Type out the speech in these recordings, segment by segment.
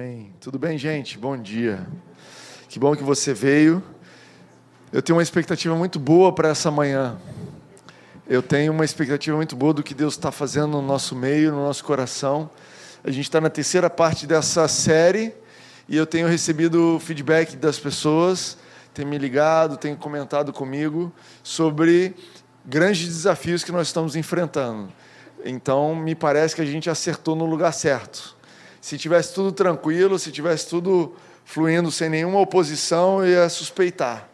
Amém. Tudo bem, gente? Bom dia. Que bom que você veio. Eu tenho uma expectativa muito boa para essa manhã. Eu tenho uma expectativa muito boa do que Deus está fazendo no nosso meio, no nosso coração. A gente está na terceira parte dessa série e eu tenho recebido feedback das pessoas, tem me ligado, tem comentado comigo sobre grandes desafios que nós estamos enfrentando. Então, me parece que a gente acertou no lugar certo. Se tivesse tudo tranquilo, se tivesse tudo fluindo sem nenhuma oposição, eu ia suspeitar.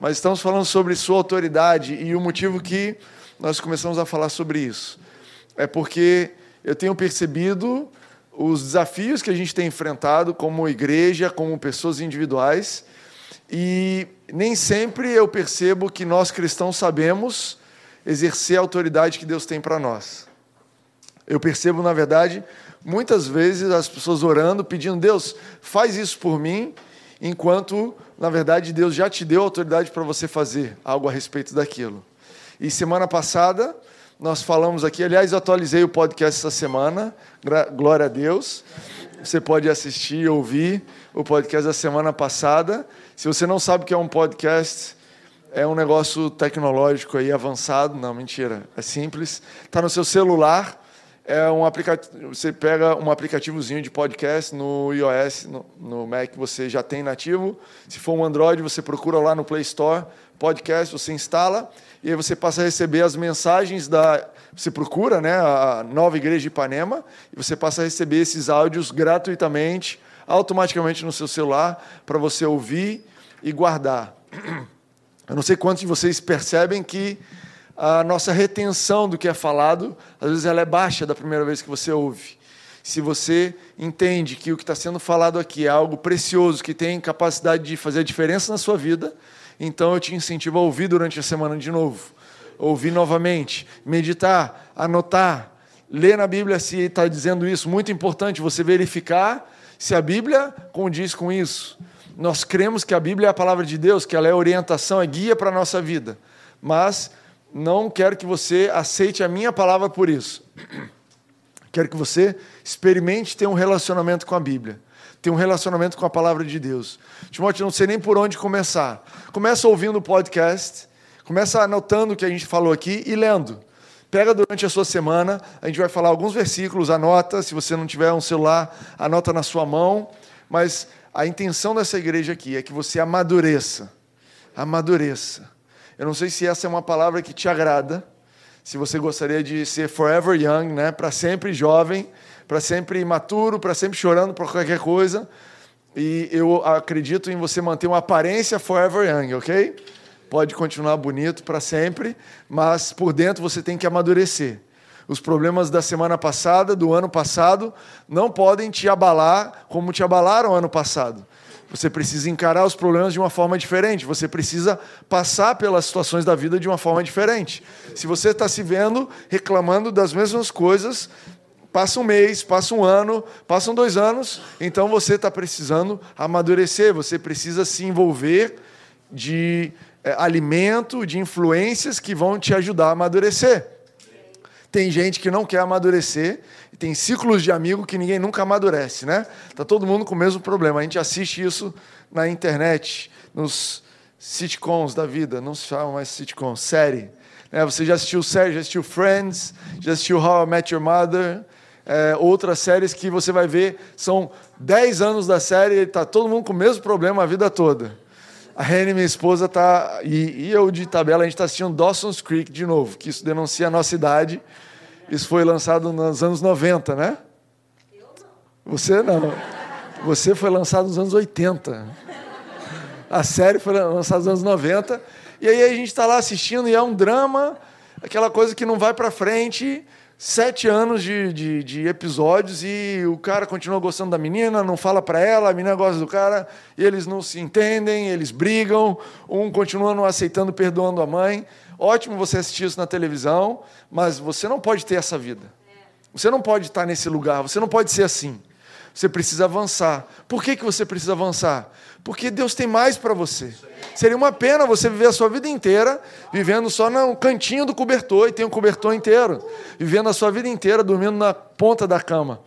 Mas estamos falando sobre sua autoridade e o motivo que nós começamos a falar sobre isso é porque eu tenho percebido os desafios que a gente tem enfrentado como igreja, como pessoas individuais, e nem sempre eu percebo que nós cristãos sabemos exercer a autoridade que Deus tem para nós. Eu percebo, na verdade, muitas vezes as pessoas orando, pedindo, Deus, faz isso por mim, enquanto, na verdade, Deus já te deu autoridade para você fazer algo a respeito daquilo. E semana passada, nós falamos aqui, aliás, eu atualizei o podcast essa semana, glória a Deus. Você pode assistir ouvir o podcast da semana passada. Se você não sabe o que é um podcast, é um negócio tecnológico aí avançado. Não, mentira, é simples. Está no seu celular é um aplicativo. Você pega um aplicativozinho de podcast no iOS, no, no, Mac você já tem nativo. Se for um Android, você procura lá no Play Store, podcast, você instala e aí você passa a receber as mensagens da. Você procura, né, a Nova Igreja de Ipanema e você passa a receber esses áudios gratuitamente, automaticamente no seu celular para você ouvir e guardar. Eu não sei quantos de vocês percebem que a nossa retenção do que é falado, às vezes ela é baixa da primeira vez que você ouve. Se você entende que o que está sendo falado aqui é algo precioso, que tem capacidade de fazer a diferença na sua vida, então eu te incentivo a ouvir durante a semana de novo. Ouvir novamente, meditar, anotar, ler na Bíblia se está dizendo isso. Muito importante você verificar se a Bíblia condiz com isso. Nós cremos que a Bíblia é a palavra de Deus, que ela é orientação, é guia para a nossa vida. Mas não quero que você aceite a minha palavra por isso. Quero que você experimente ter um relacionamento com a Bíblia, ter um relacionamento com a palavra de Deus. Timóteo, não sei nem por onde começar. Começa ouvindo o podcast, começa anotando o que a gente falou aqui e lendo. Pega durante a sua semana, a gente vai falar alguns versículos, anota, se você não tiver um celular, anota na sua mão, mas a intenção dessa igreja aqui é que você amadureça. Amadureça eu não sei se essa é uma palavra que te agrada, se você gostaria de ser forever young, né? para sempre jovem, para sempre imaturo, para sempre chorando por qualquer coisa. E eu acredito em você manter uma aparência forever young, ok? Pode continuar bonito para sempre, mas por dentro você tem que amadurecer. Os problemas da semana passada, do ano passado, não podem te abalar como te abalaram ano passado. Você precisa encarar os problemas de uma forma diferente. Você precisa passar pelas situações da vida de uma forma diferente. Se você está se vendo reclamando das mesmas coisas, passa um mês, passa um ano, passam dois anos, então você está precisando amadurecer. Você precisa se envolver de é, alimento, de influências que vão te ajudar a amadurecer. Tem gente que não quer amadurecer e tem ciclos de amigo que ninguém nunca amadurece, né? Tá todo mundo com o mesmo problema. A gente assiste isso na internet, nos sitcoms da vida, não se chama mais sitcom, série. É, você já assistiu série, já assistiu Friends, já assistiu How I Met Your Mother, é, outras séries que você vai ver, são 10 anos da série e está todo mundo com o mesmo problema a vida toda. A Rene, minha esposa, tá, e, e eu de tabela, a gente está assistindo Dawson's Creek de novo, que isso denuncia a nossa idade. Isso foi lançado nos anos 90, né? Eu não. Você não. Você foi lançado nos anos 80. A série foi lançada nos anos 90. E aí a gente está lá assistindo e é um drama, aquela coisa que não vai para frente sete anos de, de, de, episódios e o cara continua gostando da menina, não fala para ela, a menina gosta do cara, eles não se entendem, eles brigam, um continua não aceitando, perdoando a mãe. Ótimo você assistir isso na televisão, mas você não pode ter essa vida. Você não pode estar nesse lugar, você não pode ser assim. Você precisa avançar. Por que, que você precisa avançar? Porque Deus tem mais para você. Seria uma pena você viver a sua vida inteira vivendo só no cantinho do cobertor e tem um cobertor inteiro, vivendo a sua vida inteira dormindo na ponta da cama.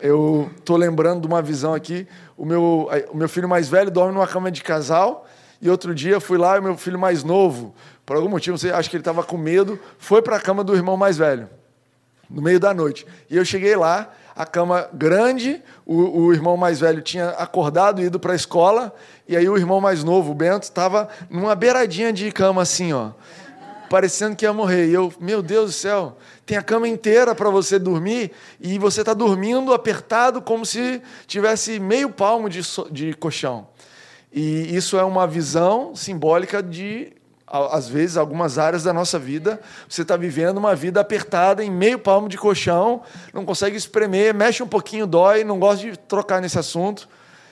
eu estou lembrando de uma visão aqui. O meu, o meu filho mais velho dorme numa cama de casal. E outro dia fui lá e meu filho mais novo, por algum motivo, sei, acho que ele estava com medo, foi para a cama do irmão mais velho, no meio da noite. E eu cheguei lá, a cama grande, o, o irmão mais velho tinha acordado e ido para a escola, e aí o irmão mais novo, o Bento, estava numa beiradinha de cama assim, ó, parecendo que ia morrer. E eu, meu Deus do céu, tem a cama inteira para você dormir e você está dormindo apertado como se tivesse meio palmo de, de colchão. E isso é uma visão simbólica de, às vezes, algumas áreas da nossa vida. Você está vivendo uma vida apertada, em meio palmo de colchão, não consegue espremer, mexe um pouquinho, dói, não gosta de trocar nesse assunto.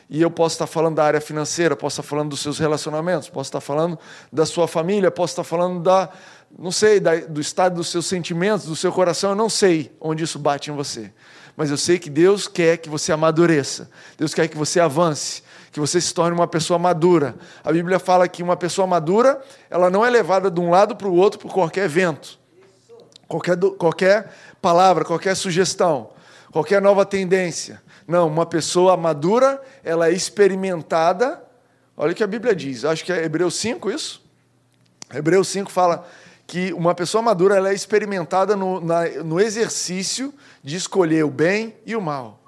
E eu posso estar falando da área financeira, posso estar falando dos seus relacionamentos, posso estar falando da sua família, posso estar falando da, não sei, da, do estado dos seus sentimentos, do seu coração, eu não sei onde isso bate em você. Mas eu sei que Deus quer que você amadureça, Deus quer que você avance, que você se torne uma pessoa madura. A Bíblia fala que uma pessoa madura, ela não é levada de um lado para o outro por qualquer vento, qualquer, qualquer palavra, qualquer sugestão, qualquer nova tendência. Não, uma pessoa madura, ela é experimentada. Olha o que a Bíblia diz, acho que é Hebreus 5 isso. Hebreus 5 fala que uma pessoa madura ela é experimentada no, na, no exercício de escolher o bem e o mal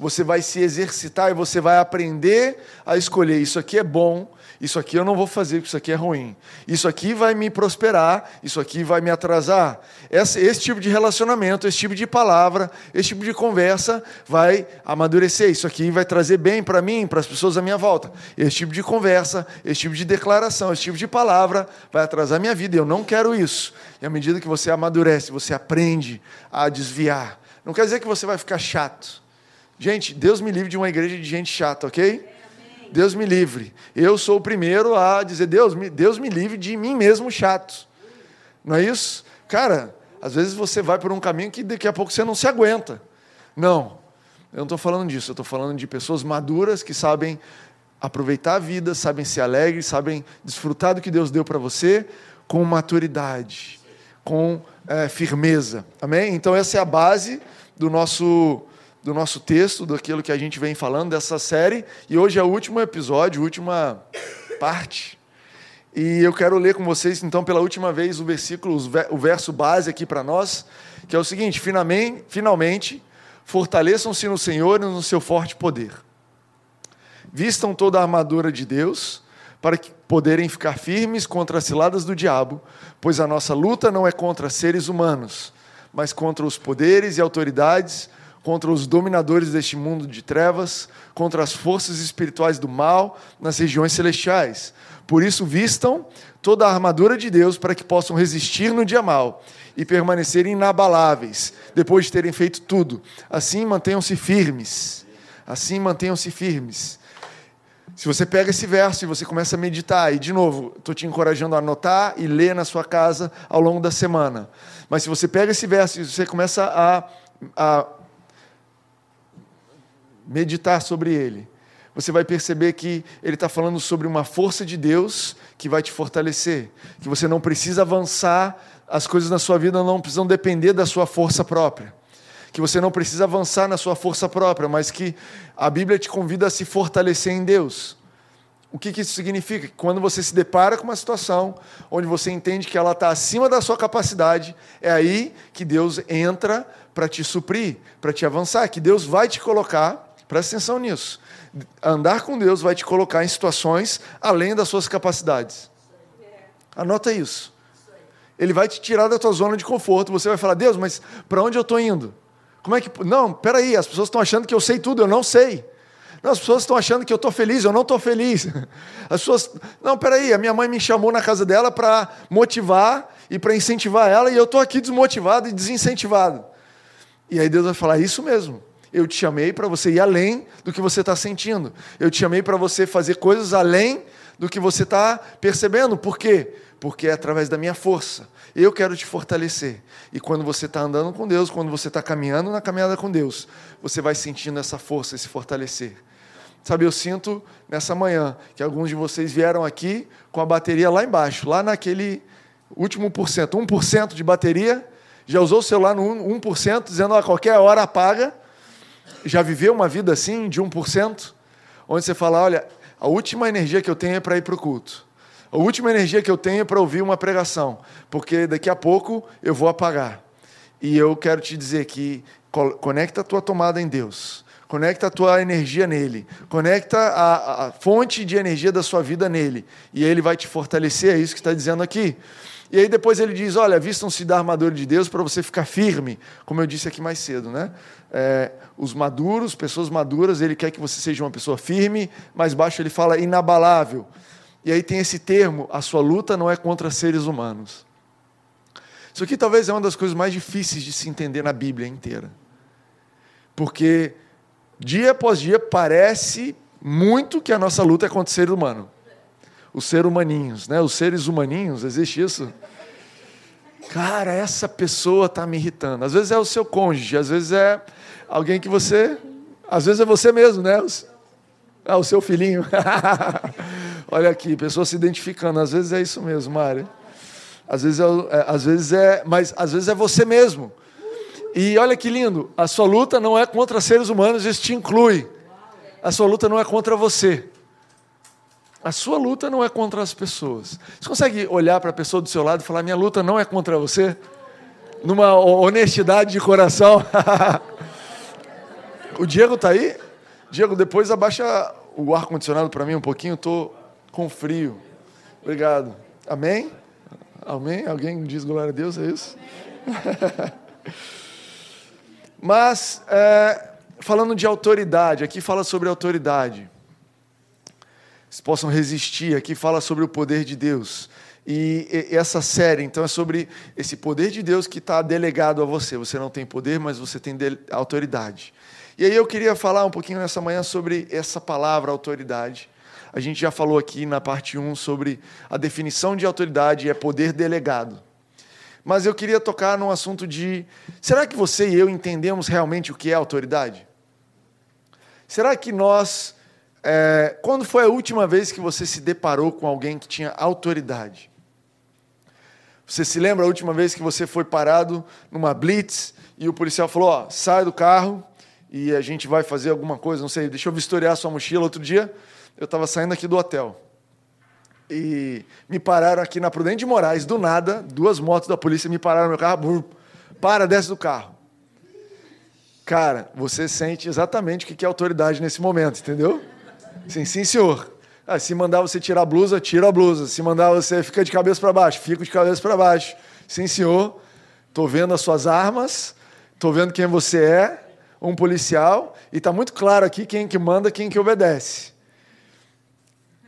você vai se exercitar e você vai aprender a escolher isso aqui é bom, isso aqui eu não vou fazer, porque isso aqui é ruim. Isso aqui vai me prosperar, isso aqui vai me atrasar. Esse, esse tipo de relacionamento, esse tipo de palavra, esse tipo de conversa vai amadurecer. Isso aqui vai trazer bem para mim, para as pessoas à minha volta. Esse tipo de conversa, esse tipo de declaração, esse tipo de palavra vai atrasar minha vida. Eu não quero isso. E à medida que você amadurece, você aprende a desviar. Não quer dizer que você vai ficar chato. Gente, Deus me livre de uma igreja de gente chata, ok? Deus me livre. Eu sou o primeiro a dizer, Deus me, Deus me livre de mim mesmo chato. Não é isso? Cara, às vezes você vai por um caminho que daqui a pouco você não se aguenta. Não, eu não estou falando disso. Eu estou falando de pessoas maduras que sabem aproveitar a vida, sabem ser alegres, sabem desfrutar do que Deus deu para você com maturidade, com é, firmeza. Amém? Então, essa é a base do nosso do nosso texto, daquilo que a gente vem falando dessa série, e hoje é o último episódio, última parte. E eu quero ler com vocês, então, pela última vez, o versículo, o verso base aqui para nós, que é o seguinte: finalmente, fortaleçam-se no Senhor e no seu forte poder. Vistam toda a armadura de Deus, para que poderem ficar firmes contra as ciladas do diabo, pois a nossa luta não é contra seres humanos, mas contra os poderes e autoridades contra os dominadores deste mundo de trevas, contra as forças espirituais do mal nas regiões celestiais. Por isso, vistam toda a armadura de Deus para que possam resistir no dia mal e permanecerem inabaláveis depois de terem feito tudo. Assim, mantenham-se firmes. Assim, mantenham-se firmes. Se você pega esse verso e você começa a meditar, e de novo, estou te encorajando a anotar e ler na sua casa ao longo da semana. Mas se você pega esse verso e você começa a, a meditar sobre ele, você vai perceber que ele está falando sobre uma força de Deus que vai te fortalecer, que você não precisa avançar, as coisas na sua vida não precisam depender da sua força própria, que você não precisa avançar na sua força própria, mas que a Bíblia te convida a se fortalecer em Deus. O que, que isso significa? Quando você se depara com uma situação onde você entende que ela está acima da sua capacidade, é aí que Deus entra para te suprir, para te avançar, que Deus vai te colocar Presta atenção nisso. Andar com Deus vai te colocar em situações além das suas capacidades. Anota isso. Ele vai te tirar da tua zona de conforto. Você vai falar, Deus, mas para onde eu estou indo? Como é que. Não, peraí, as pessoas estão achando que eu sei tudo, eu não sei. Não, as pessoas estão achando que eu estou feliz, eu não estou feliz. As pessoas. Não, peraí, a minha mãe me chamou na casa dela para motivar e para incentivar ela, e eu estou aqui desmotivado e desincentivado. E aí Deus vai falar: Isso mesmo. Eu te chamei para você ir além do que você está sentindo. Eu te chamei para você fazer coisas além do que você está percebendo. Por quê? Porque é através da minha força. Eu quero te fortalecer. E quando você está andando com Deus, quando você está caminhando na caminhada com Deus, você vai sentindo essa força, esse fortalecer. Sabe, eu sinto nessa manhã que alguns de vocês vieram aqui com a bateria lá embaixo, lá naquele último por cento, 1% de bateria, já usou o celular no 1%, dizendo a qualquer hora apaga, já viveu uma vida assim, de 1%? Onde você fala, olha, a última energia que eu tenho é para ir para o culto. A última energia que eu tenho é para ouvir uma pregação, porque daqui a pouco eu vou apagar. E eu quero te dizer que conecta a tua tomada em Deus, conecta a tua energia nele, conecta a, a fonte de energia da sua vida nele, e ele vai te fortalecer, é isso que está dizendo aqui. E aí depois ele diz: olha, vistam-se da armadura de Deus para você ficar firme, como eu disse aqui mais cedo, né? É, os maduros, pessoas maduras, ele quer que você seja uma pessoa firme, mais baixo ele fala inabalável. E aí tem esse termo: a sua luta não é contra seres humanos. Isso aqui talvez é uma das coisas mais difíceis de se entender na Bíblia inteira. Porque dia após dia parece muito que a nossa luta é contra o ser humano os seres humaninhos, né? Os seres humaninhos, existe isso? Cara, essa pessoa está me irritando. Às vezes é o seu cônjuge, às vezes é alguém que você, às vezes é você mesmo, né? Ah, o seu filhinho. Olha aqui, pessoa se identificando. Às vezes é isso mesmo, Mário. Às vezes é, é, às vezes é, mas às vezes é você mesmo. E olha que lindo, a sua luta não é contra seres humanos, isso te inclui. A sua luta não é contra você. A sua luta não é contra as pessoas. Você consegue olhar para a pessoa do seu lado e falar: minha luta não é contra você? Numa honestidade de coração. o Diego está aí? Diego, depois abaixa o ar-condicionado para mim um pouquinho, estou com frio. Obrigado. Amém? Amém? Alguém diz glória a Deus? É isso? Mas, é, falando de autoridade, aqui fala sobre autoridade possam resistir. Aqui fala sobre o poder de Deus. E essa série, então, é sobre esse poder de Deus que está delegado a você. Você não tem poder, mas você tem autoridade. E aí eu queria falar um pouquinho nessa manhã sobre essa palavra autoridade. A gente já falou aqui na parte 1 sobre a definição de autoridade é poder delegado. Mas eu queria tocar num assunto de: será que você e eu entendemos realmente o que é autoridade? Será que nós é, quando foi a última vez que você se deparou com alguém que tinha autoridade? Você se lembra a última vez que você foi parado numa blitz e o policial falou: ó, sai do carro e a gente vai fazer alguma coisa, não sei, deixa eu vistoriar sua mochila. Outro dia eu estava saindo aqui do hotel e me pararam aqui na Prudente de Moraes, do nada, duas motos da polícia me pararam no meu carro, para, desce do carro. Cara, você sente exatamente o que é autoridade nesse momento, entendeu? Sim, sim, senhor. Ah, se mandar você tirar a blusa, tira a blusa. Se mandar você ficar de cabeça para baixo, fica de cabeça para baixo. Sim, senhor. Estou vendo as suas armas, estou vendo quem você é, um policial, e está muito claro aqui quem que manda, quem que obedece.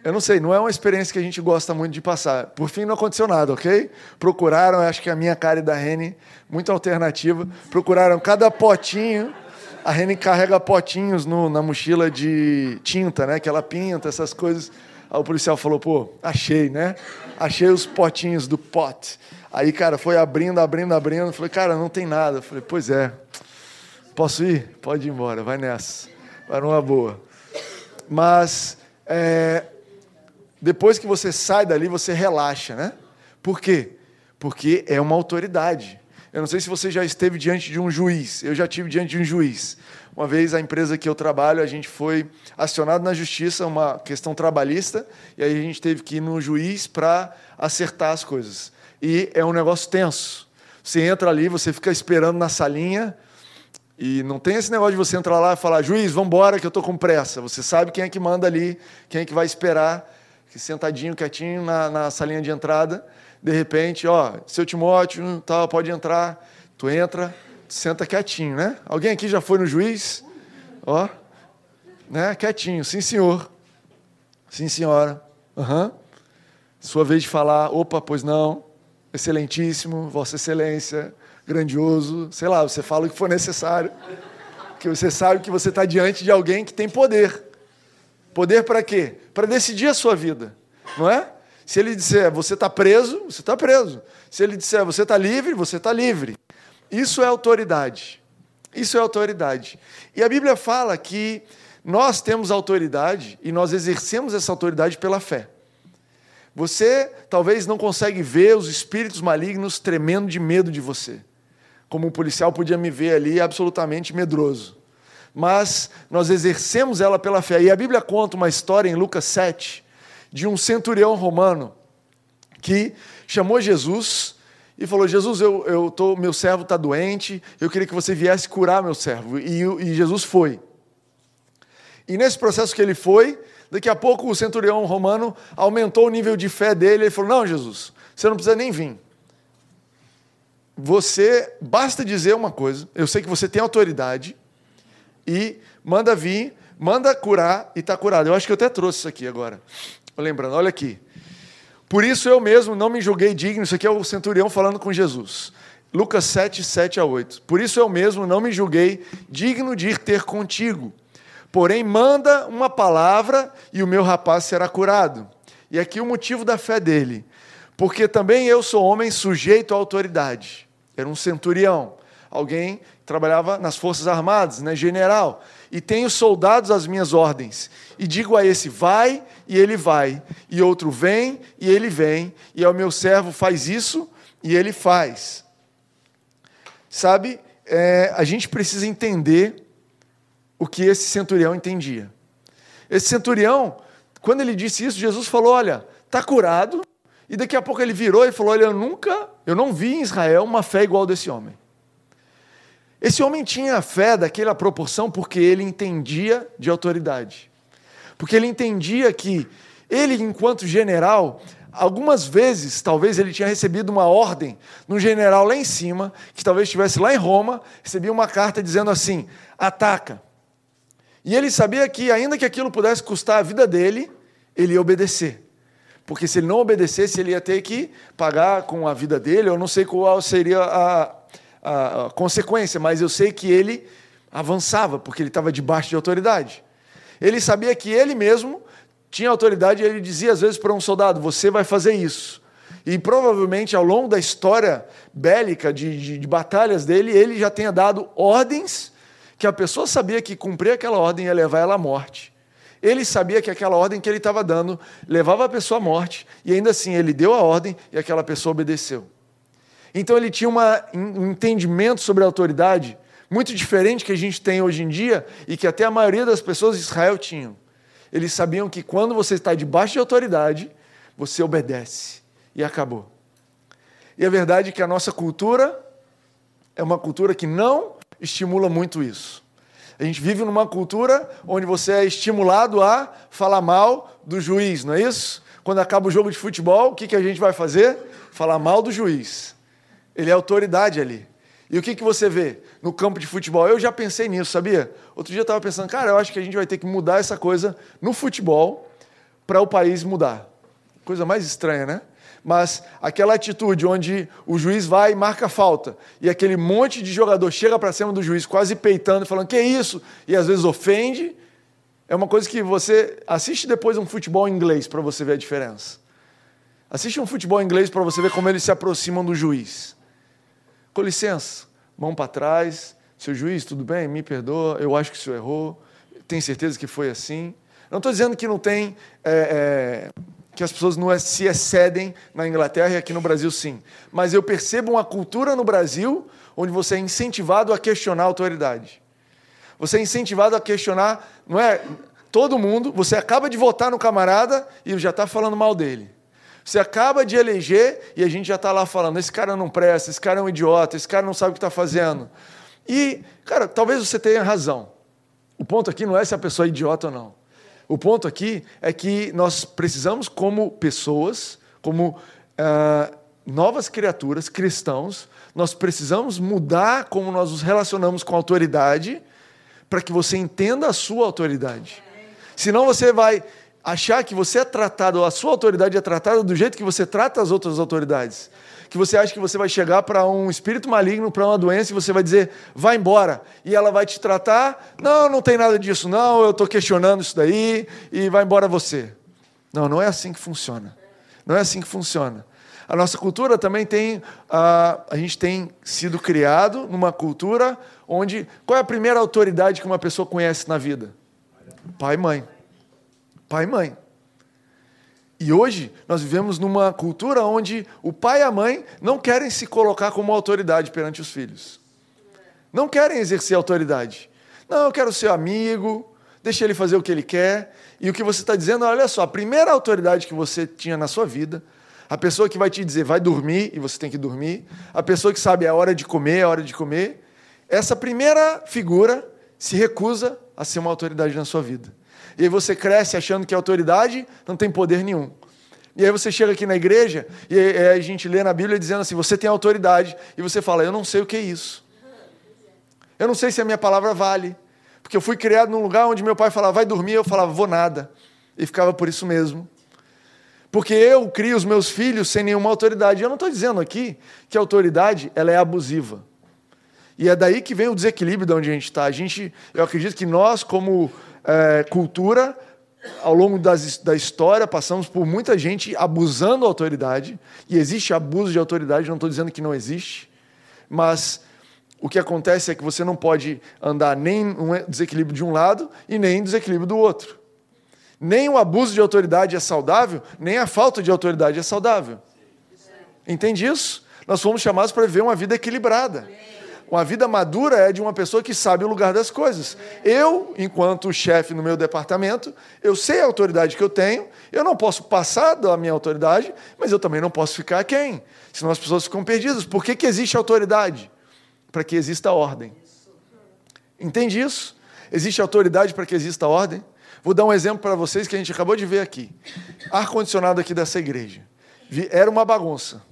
Eu não sei, não é uma experiência que a gente gosta muito de passar. Por fim, não aconteceu nada, ok? Procuraram, acho que a minha cara e da Rene, muito alternativa, procuraram cada potinho a Reni carrega potinhos no, na mochila de tinta, né? Que ela pinta, essas coisas. Aí o policial falou, pô, achei, né? Achei os potinhos do pot. Aí, cara, foi abrindo, abrindo, abrindo. Falei, cara, não tem nada. Falei, pois é. Posso ir? Pode ir embora, vai nessa. Vai numa boa. Mas, é, depois que você sai dali, você relaxa, né? Por quê? Porque é uma autoridade. Eu não sei se você já esteve diante de um juiz. Eu já tive diante de um juiz. Uma vez a empresa que eu trabalho, a gente foi acionado na justiça, uma questão trabalhista, e aí a gente teve que ir no juiz para acertar as coisas. E é um negócio tenso. Você entra ali, você fica esperando na salinha, e não tem esse negócio de você entrar lá e falar, juiz, vamos embora que eu estou com pressa. Você sabe quem é que manda ali, quem é que vai esperar, sentadinho, quietinho na, na salinha de entrada de repente, ó, seu Timóteo, tal, pode entrar. Tu entra, senta quietinho, né? Alguém aqui já foi no juiz? Ó, né? Quietinho, sim, senhor. Sim, senhora. Uhum. Sua vez de falar, opa, pois não. Excelentíssimo, Vossa Excelência, grandioso, sei lá, você fala o que for necessário. Que você sabe que você está diante de alguém que tem poder. Poder para quê? Para decidir a sua vida, não é? Se ele disser você está preso, você está preso. Se ele disser você está livre, você está livre. Isso é autoridade. Isso é autoridade. E a Bíblia fala que nós temos autoridade e nós exercemos essa autoridade pela fé. Você talvez não consegue ver os espíritos malignos tremendo de medo de você. Como um policial podia me ver ali absolutamente medroso. mas nós exercemos ela pela fé. E a Bíblia conta uma história em Lucas 7 de um centurião romano que chamou Jesus e falou: Jesus, eu, eu tô, meu servo está doente, eu queria que você viesse curar meu servo. E, e Jesus foi. E nesse processo que ele foi, daqui a pouco o centurião romano aumentou o nível de fé dele. Ele falou: Não, Jesus, você não precisa nem vir. Você basta dizer uma coisa, eu sei que você tem autoridade, e manda vir, manda curar e está curado. Eu acho que eu até trouxe isso aqui agora. Lembrando, olha aqui. Por isso eu mesmo não me julguei digno, isso aqui é o centurião falando com Jesus. Lucas 7, 7 a 8. Por isso eu mesmo não me julguei digno de ir ter contigo. Porém, manda uma palavra e o meu rapaz será curado. E aqui o motivo da fé dele. Porque também eu sou homem sujeito à autoridade. Era um centurião, alguém que trabalhava nas forças armadas, né, general. E tenho soldados às minhas ordens. E digo a esse, vai, e ele vai. E outro, vem, e ele vem. E ao meu servo, faz isso, e ele faz. Sabe, é, a gente precisa entender o que esse centurião entendia. Esse centurião, quando ele disse isso, Jesus falou: Olha, está curado. E daqui a pouco ele virou e falou: Olha, eu nunca, eu não vi em Israel uma fé igual desse homem. Esse homem tinha fé daquela proporção porque ele entendia de autoridade. Porque ele entendia que ele, enquanto general, algumas vezes, talvez ele tinha recebido uma ordem no general lá em cima, que talvez estivesse lá em Roma, recebia uma carta dizendo assim: ataca. E ele sabia que, ainda que aquilo pudesse custar a vida dele, ele ia obedecer. Porque se ele não obedecesse, ele ia ter que pagar com a vida dele, eu não sei qual seria a, a, a consequência, mas eu sei que ele avançava, porque ele estava debaixo de autoridade. Ele sabia que ele mesmo tinha autoridade e ele dizia às vezes para um soldado: Você vai fazer isso. E provavelmente ao longo da história bélica, de, de, de batalhas dele, ele já tenha dado ordens que a pessoa sabia que cumprir aquela ordem ia levar ela à morte. Ele sabia que aquela ordem que ele estava dando levava a pessoa à morte, e ainda assim ele deu a ordem e aquela pessoa obedeceu. Então ele tinha uma, um entendimento sobre a autoridade muito diferente que a gente tem hoje em dia e que até a maioria das pessoas de Israel tinham. Eles sabiam que quando você está debaixo de autoridade, você obedece. E acabou. E a verdade é que a nossa cultura é uma cultura que não estimula muito isso. A gente vive numa cultura onde você é estimulado a falar mal do juiz, não é isso? Quando acaba o jogo de futebol, o que, que a gente vai fazer? Falar mal do juiz. Ele é autoridade ali. E o que, que você vê no campo de futebol? Eu já pensei nisso, sabia? Outro dia eu estava pensando, cara, eu acho que a gente vai ter que mudar essa coisa no futebol para o país mudar. Coisa mais estranha, né? mas aquela atitude onde o juiz vai e marca falta, e aquele monte de jogador chega para cima do juiz, quase peitando, falando, que isso? E às vezes ofende, é uma coisa que você. Assiste depois um futebol inglês para você ver a diferença. Assiste um futebol inglês para você ver como eles se aproximam do juiz. Com licença, mão para trás, seu juiz, tudo bem? Me perdoa, eu acho que o senhor errou, tenho certeza que foi assim. Não estou dizendo que não tem é, é, que as pessoas não se excedem na Inglaterra e aqui no Brasil sim. Mas eu percebo uma cultura no Brasil onde você é incentivado a questionar a autoridade. Você é incentivado a questionar, não é todo mundo, você acaba de votar no camarada e já está falando mal dele. Você acaba de eleger e a gente já está lá falando: esse cara não presta, esse cara é um idiota, esse cara não sabe o que está fazendo. E, cara, talvez você tenha razão. O ponto aqui não é se a pessoa é idiota ou não. O ponto aqui é que nós precisamos, como pessoas, como uh, novas criaturas, cristãos, nós precisamos mudar como nós nos relacionamos com a autoridade para que você entenda a sua autoridade. Senão você vai achar que você é tratado, a sua autoridade é tratada do jeito que você trata as outras autoridades que você acha que você vai chegar para um espírito maligno, para uma doença, e você vai dizer, vai embora. E ela vai te tratar, não, não tem nada disso, não, eu estou questionando isso daí, e vai embora você. Não, não é assim que funciona. Não é assim que funciona. A nossa cultura também tem, a, a gente tem sido criado numa cultura onde, qual é a primeira autoridade que uma pessoa conhece na vida? Pai e mãe. Pai e mãe. E hoje nós vivemos numa cultura onde o pai e a mãe não querem se colocar como autoridade perante os filhos. Não querem exercer autoridade. Não, eu quero ser amigo, deixa ele fazer o que ele quer. E o que você está dizendo, olha só, a primeira autoridade que você tinha na sua vida, a pessoa que vai te dizer vai dormir e você tem que dormir, a pessoa que sabe a hora de comer, a hora de comer, essa primeira figura se recusa a ser uma autoridade na sua vida. E aí você cresce achando que a autoridade não tem poder nenhum. E aí você chega aqui na igreja e a gente lê na Bíblia dizendo assim: você tem autoridade. E você fala: eu não sei o que é isso. Eu não sei se a minha palavra vale. Porque eu fui criado num lugar onde meu pai falava, vai dormir, eu falava, vou nada. E ficava por isso mesmo. Porque eu crio os meus filhos sem nenhuma autoridade. Eu não estou dizendo aqui que a autoridade ela é abusiva. E é daí que vem o desequilíbrio de onde a gente está. A gente, eu acredito que nós, como é, cultura, ao longo das, da história, passamos por muita gente abusando da autoridade. E existe abuso de autoridade, não estou dizendo que não existe. Mas o que acontece é que você não pode andar nem um desequilíbrio de um lado e nem em desequilíbrio do outro. Nem o abuso de autoridade é saudável, nem a falta de autoridade é saudável. Entende isso? Nós fomos chamados para viver uma vida equilibrada. Uma vida madura é de uma pessoa que sabe o lugar das coisas. Eu, enquanto chefe no meu departamento, eu sei a autoridade que eu tenho, eu não posso passar da minha autoridade, mas eu também não posso ficar quem? Senão as pessoas ficam perdidas. Por que, que existe autoridade? para que exista ordem. Entende isso? Existe autoridade para que exista ordem? Vou dar um exemplo para vocês que a gente acabou de ver aqui. Ar-condicionado aqui dessa igreja. Era uma bagunça.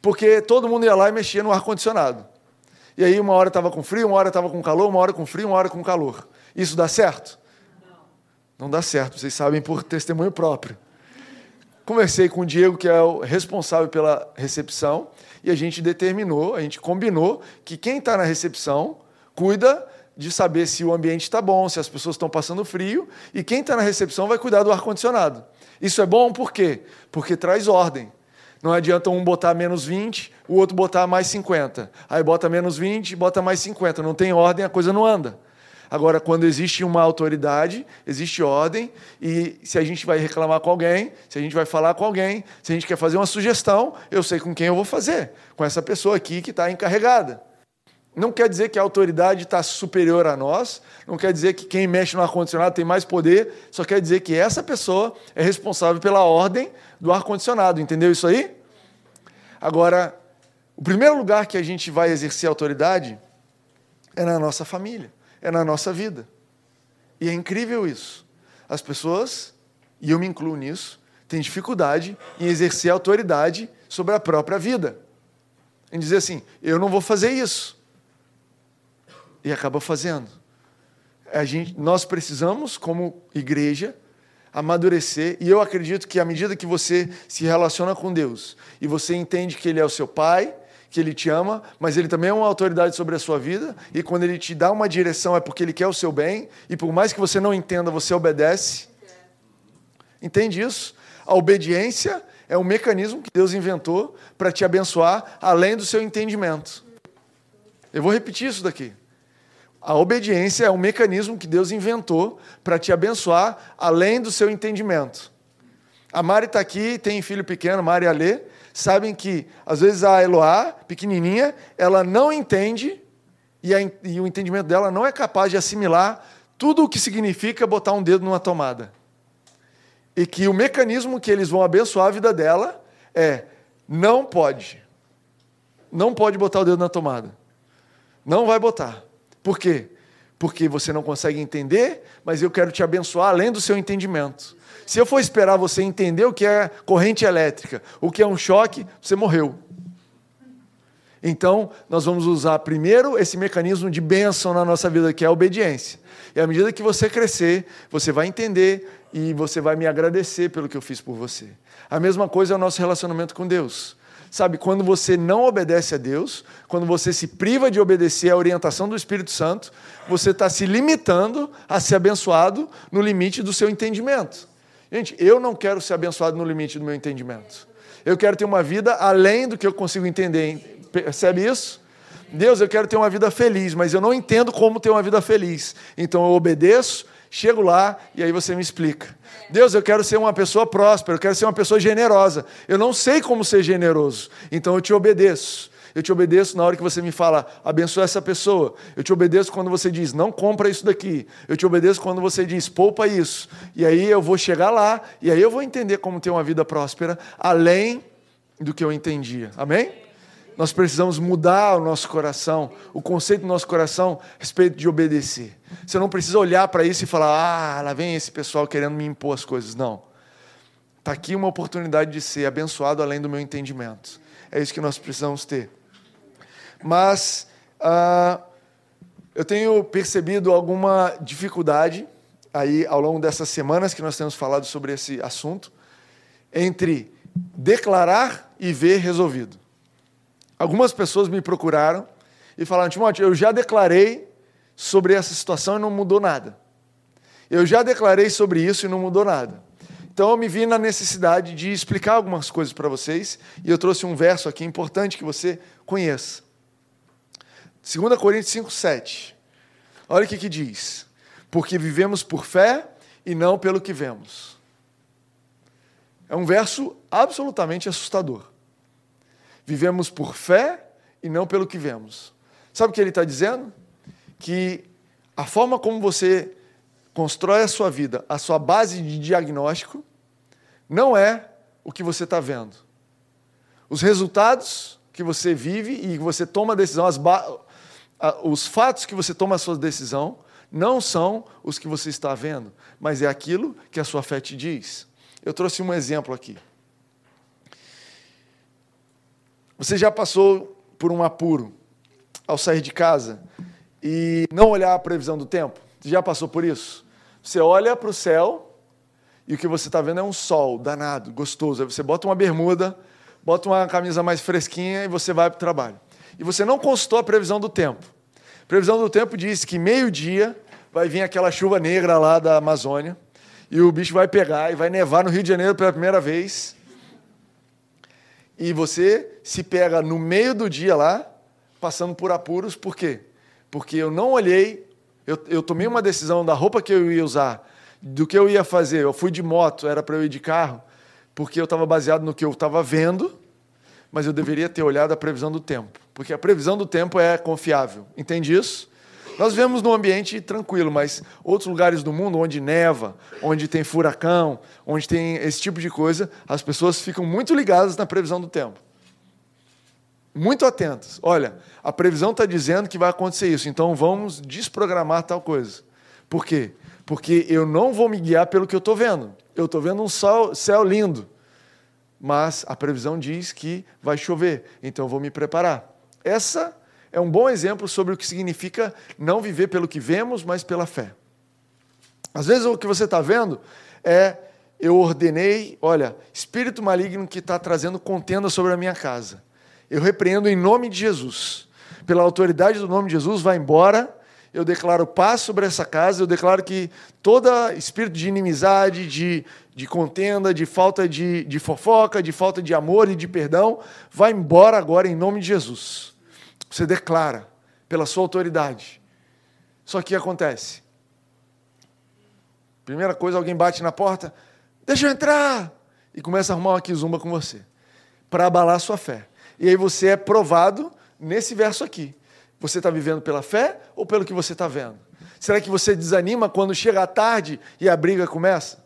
Porque todo mundo ia lá e mexia no ar-condicionado. E aí uma hora estava com frio, uma hora estava com calor, uma hora com frio, uma hora com calor. Isso dá certo? Não. Não dá certo, vocês sabem por testemunho próprio. Conversei com o Diego, que é o responsável pela recepção, e a gente determinou, a gente combinou que quem está na recepção cuida de saber se o ambiente está bom, se as pessoas estão passando frio, e quem está na recepção vai cuidar do ar-condicionado. Isso é bom por quê? Porque traz ordem. Não adianta um botar menos 20, o outro botar mais 50. Aí bota menos 20, bota mais 50. Não tem ordem, a coisa não anda. Agora, quando existe uma autoridade, existe ordem, e se a gente vai reclamar com alguém, se a gente vai falar com alguém, se a gente quer fazer uma sugestão, eu sei com quem eu vou fazer, com essa pessoa aqui que está encarregada. Não quer dizer que a autoridade está superior a nós, não quer dizer que quem mexe no ar-condicionado tem mais poder, só quer dizer que essa pessoa é responsável pela ordem do ar-condicionado. Entendeu isso aí? Agora, o primeiro lugar que a gente vai exercer autoridade é na nossa família é na nossa vida. E é incrível isso. As pessoas, e eu me incluo nisso, têm dificuldade em exercer autoridade sobre a própria vida. Em dizer assim, eu não vou fazer isso. E acaba fazendo. A gente, nós precisamos, como igreja, amadurecer, e eu acredito que à medida que você se relaciona com Deus e você entende que Ele é o seu Pai, que Ele te ama, mas Ele também é uma autoridade sobre a sua vida, e quando Ele te dá uma direção é porque Ele quer o seu bem, e por mais que você não entenda, você obedece. Entende isso? A obediência é um mecanismo que Deus inventou para te abençoar além do seu entendimento. Eu vou repetir isso daqui. A obediência é um mecanismo que Deus inventou para te abençoar além do seu entendimento. A Mari está aqui, tem filho pequeno, Mari Alê, sabem que, às vezes, a Eloá, pequenininha, ela não entende e, a, e o entendimento dela não é capaz de assimilar tudo o que significa botar um dedo numa tomada. E que o mecanismo que eles vão abençoar a vida dela é: não pode. Não pode botar o dedo na tomada. Não vai botar. Por quê? Porque você não consegue entender, mas eu quero te abençoar além do seu entendimento. Se eu for esperar você entender o que é corrente elétrica, o que é um choque, você morreu. Então, nós vamos usar primeiro esse mecanismo de bênção na nossa vida, que é a obediência. E à medida que você crescer, você vai entender e você vai me agradecer pelo que eu fiz por você. A mesma coisa é o nosso relacionamento com Deus. Sabe, quando você não obedece a Deus, quando você se priva de obedecer à orientação do Espírito Santo, você está se limitando a ser abençoado no limite do seu entendimento. Gente, eu não quero ser abençoado no limite do meu entendimento. Eu quero ter uma vida além do que eu consigo entender. Percebe isso? Deus, eu quero ter uma vida feliz, mas eu não entendo como ter uma vida feliz. Então eu obedeço, chego lá e aí você me explica. Deus, eu quero ser uma pessoa próspera, eu quero ser uma pessoa generosa. Eu não sei como ser generoso, então eu te obedeço. Eu te obedeço na hora que você me fala, abençoa essa pessoa. Eu te obedeço quando você diz, não compra isso daqui. Eu te obedeço quando você diz, poupa isso. E aí eu vou chegar lá, e aí eu vou entender como ter uma vida próspera, além do que eu entendia. Amém? Nós precisamos mudar o nosso coração, o conceito do nosso coração a respeito de obedecer. Você não precisa olhar para isso e falar, ah, lá vem esse pessoal querendo me impor as coisas. Não. Está aqui uma oportunidade de ser abençoado além do meu entendimento. É isso que nós precisamos ter. Mas ah, eu tenho percebido alguma dificuldade aí ao longo dessas semanas que nós temos falado sobre esse assunto entre declarar e ver resolvido. Algumas pessoas me procuraram e falaram: Timóteo, eu já declarei sobre essa situação e não mudou nada. Eu já declarei sobre isso e não mudou nada. Então eu me vi na necessidade de explicar algumas coisas para vocês e eu trouxe um verso aqui importante que você conheça. 2 Coríntios 5, 7. Olha o que, que diz. Porque vivemos por fé e não pelo que vemos. É um verso absolutamente assustador. Vivemos por fé e não pelo que vemos. Sabe o que ele está dizendo? Que a forma como você constrói a sua vida, a sua base de diagnóstico, não é o que você está vendo. Os resultados que você vive e que você toma a decisão, os fatos que você toma a sua decisão, não são os que você está vendo, mas é aquilo que a sua fé te diz. Eu trouxe um exemplo aqui. Você já passou por um apuro ao sair de casa e não olhar a previsão do tempo? Você já passou por isso? Você olha para o céu e o que você está vendo é um sol danado, gostoso. Aí você bota uma bermuda, bota uma camisa mais fresquinha e você vai para o trabalho. E você não consultou a previsão do tempo. A previsão do tempo diz que meio-dia vai vir aquela chuva negra lá da Amazônia e o bicho vai pegar e vai nevar no Rio de Janeiro pela primeira vez e você se pega no meio do dia lá, passando por apuros, por quê? Porque eu não olhei, eu, eu tomei uma decisão da roupa que eu ia usar, do que eu ia fazer. Eu fui de moto, era para eu ir de carro, porque eu estava baseado no que eu estava vendo, mas eu deveria ter olhado a previsão do tempo, porque a previsão do tempo é confiável. Entende isso? Nós vivemos num ambiente tranquilo, mas outros lugares do mundo, onde neva, onde tem furacão, onde tem esse tipo de coisa, as pessoas ficam muito ligadas na previsão do tempo. Muito atentas. Olha, a previsão está dizendo que vai acontecer isso, então vamos desprogramar tal coisa. Por quê? Porque eu não vou me guiar pelo que eu estou vendo. Eu estou vendo um céu, céu lindo, mas a previsão diz que vai chover, então eu vou me preparar. Essa é um bom exemplo sobre o que significa não viver pelo que vemos, mas pela fé. Às vezes o que você está vendo é eu ordenei, olha, espírito maligno que está trazendo contenda sobre a minha casa. Eu repreendo em nome de Jesus. Pela autoridade do nome de Jesus, vai embora. Eu declaro paz sobre essa casa. Eu declaro que todo espírito de inimizade, de, de contenda, de falta de, de fofoca, de falta de amor e de perdão, vai embora agora em nome de Jesus. Você declara pela sua autoridade. Só que acontece. Primeira coisa, alguém bate na porta, deixa eu entrar! E começa a arrumar uma quizumba com você, para abalar a sua fé. E aí você é provado nesse verso aqui. Você está vivendo pela fé ou pelo que você está vendo? Será que você desanima quando chega a tarde e a briga começa?